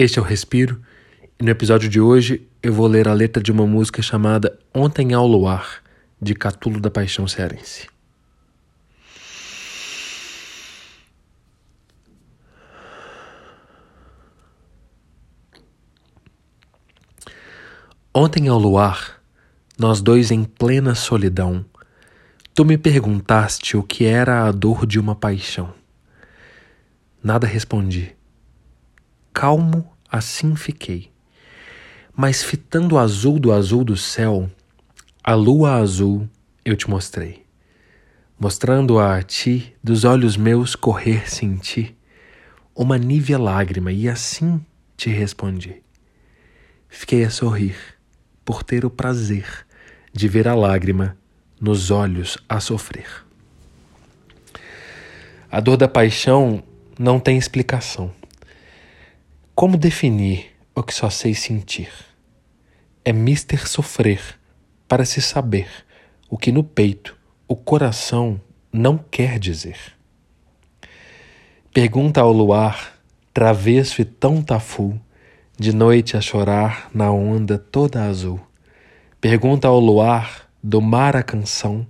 Este é o Respiro, e no episódio de hoje eu vou ler a letra de uma música chamada Ontem ao Luar, de Catulo da Paixão Cearense. Ontem ao luar, nós dois em plena solidão, tu me perguntaste o que era a dor de uma paixão. Nada respondi. Calmo assim fiquei. Mas fitando o azul do azul do céu, a lua azul eu te mostrei. Mostrando-a a ti, dos olhos meus correr senti uma nívea lágrima, e assim te respondi. Fiquei a sorrir por ter o prazer de ver a lágrima nos olhos a sofrer. A dor da paixão não tem explicação. Como definir o que só sei sentir? É mister sofrer para se saber o que no peito o coração não quer dizer. Pergunta ao luar, travesso e tão tafu, de noite a chorar na onda toda azul. Pergunta ao luar, do mar a canção,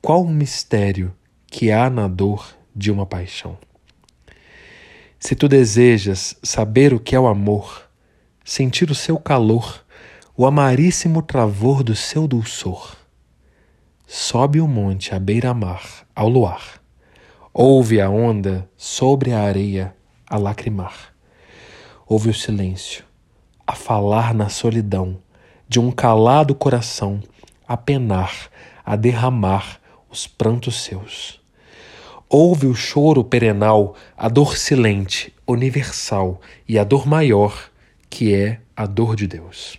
qual o mistério que há na dor de uma paixão. Se tu desejas saber o que é o amor, sentir o seu calor, o amaríssimo travor do seu dulçor, sobe o monte à beira-mar ao luar, ouve a onda sobre a areia a lacrimar Ouve o silêncio, a falar na solidão, de um calado coração, a penar, a derramar os prantos seus. Ouve o choro perenal, a dor silente, universal e a dor maior, que é a dor de Deus.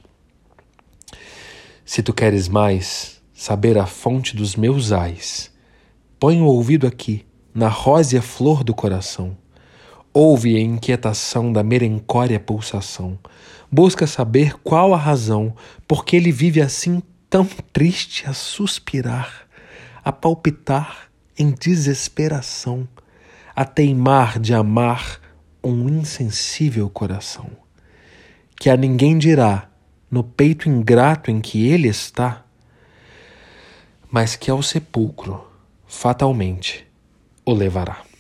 Se tu queres mais saber a fonte dos meus ais, põe o ouvido aqui, na rósea flor do coração Ouve a inquietação da merencória pulsação. Busca saber qual a razão porque ele vive assim tão triste a suspirar, a palpitar em desesperação, a teimar de amar um insensível coração. Que a ninguém dirá, no peito ingrato em que ele está, mas que ao sepulcro fatalmente o levará.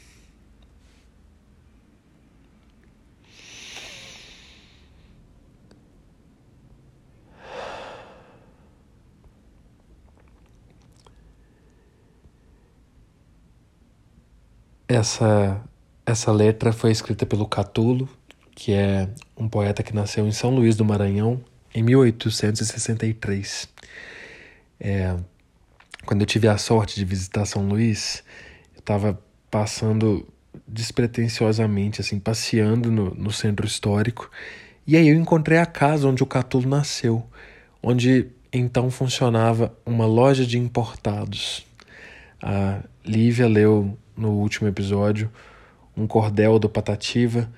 Essa, essa letra foi escrita pelo Catulo, que é um poeta que nasceu em São Luís do Maranhão em 1863. É, quando eu tive a sorte de visitar São Luís, eu estava passando despretensiosamente, assim, passeando no, no centro histórico, e aí eu encontrei a casa onde o Catulo nasceu, onde então funcionava uma loja de importados. A Lívia leu no último episódio, um cordel do Patativa,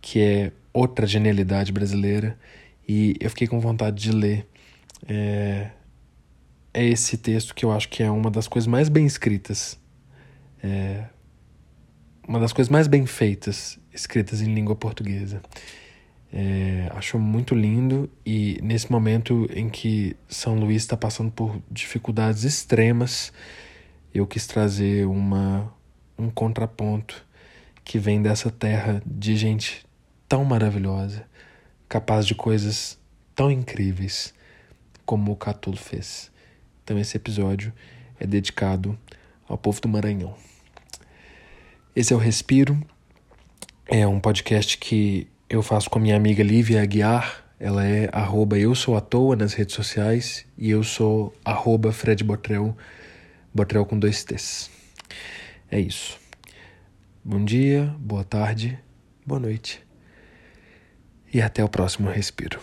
que é outra genialidade brasileira, e eu fiquei com vontade de ler. É, é esse texto que eu acho que é uma das coisas mais bem escritas, é, uma das coisas mais bem feitas escritas em língua portuguesa. É, acho muito lindo e nesse momento em que São Luís está passando por dificuldades extremas, eu quis trazer uma um contraponto que vem dessa terra de gente tão maravilhosa, capaz de coisas tão incríveis como o Catulo fez. Então esse episódio é dedicado ao povo do Maranhão. Esse é o Respiro, é um podcast que eu faço com a minha amiga Lívia Aguiar. Ela é arroba eu sou à toa nas redes sociais e eu sou arroba Fred Botrel, Botrel com dois T's. É isso. Bom dia, boa tarde, boa noite. E até o próximo respiro.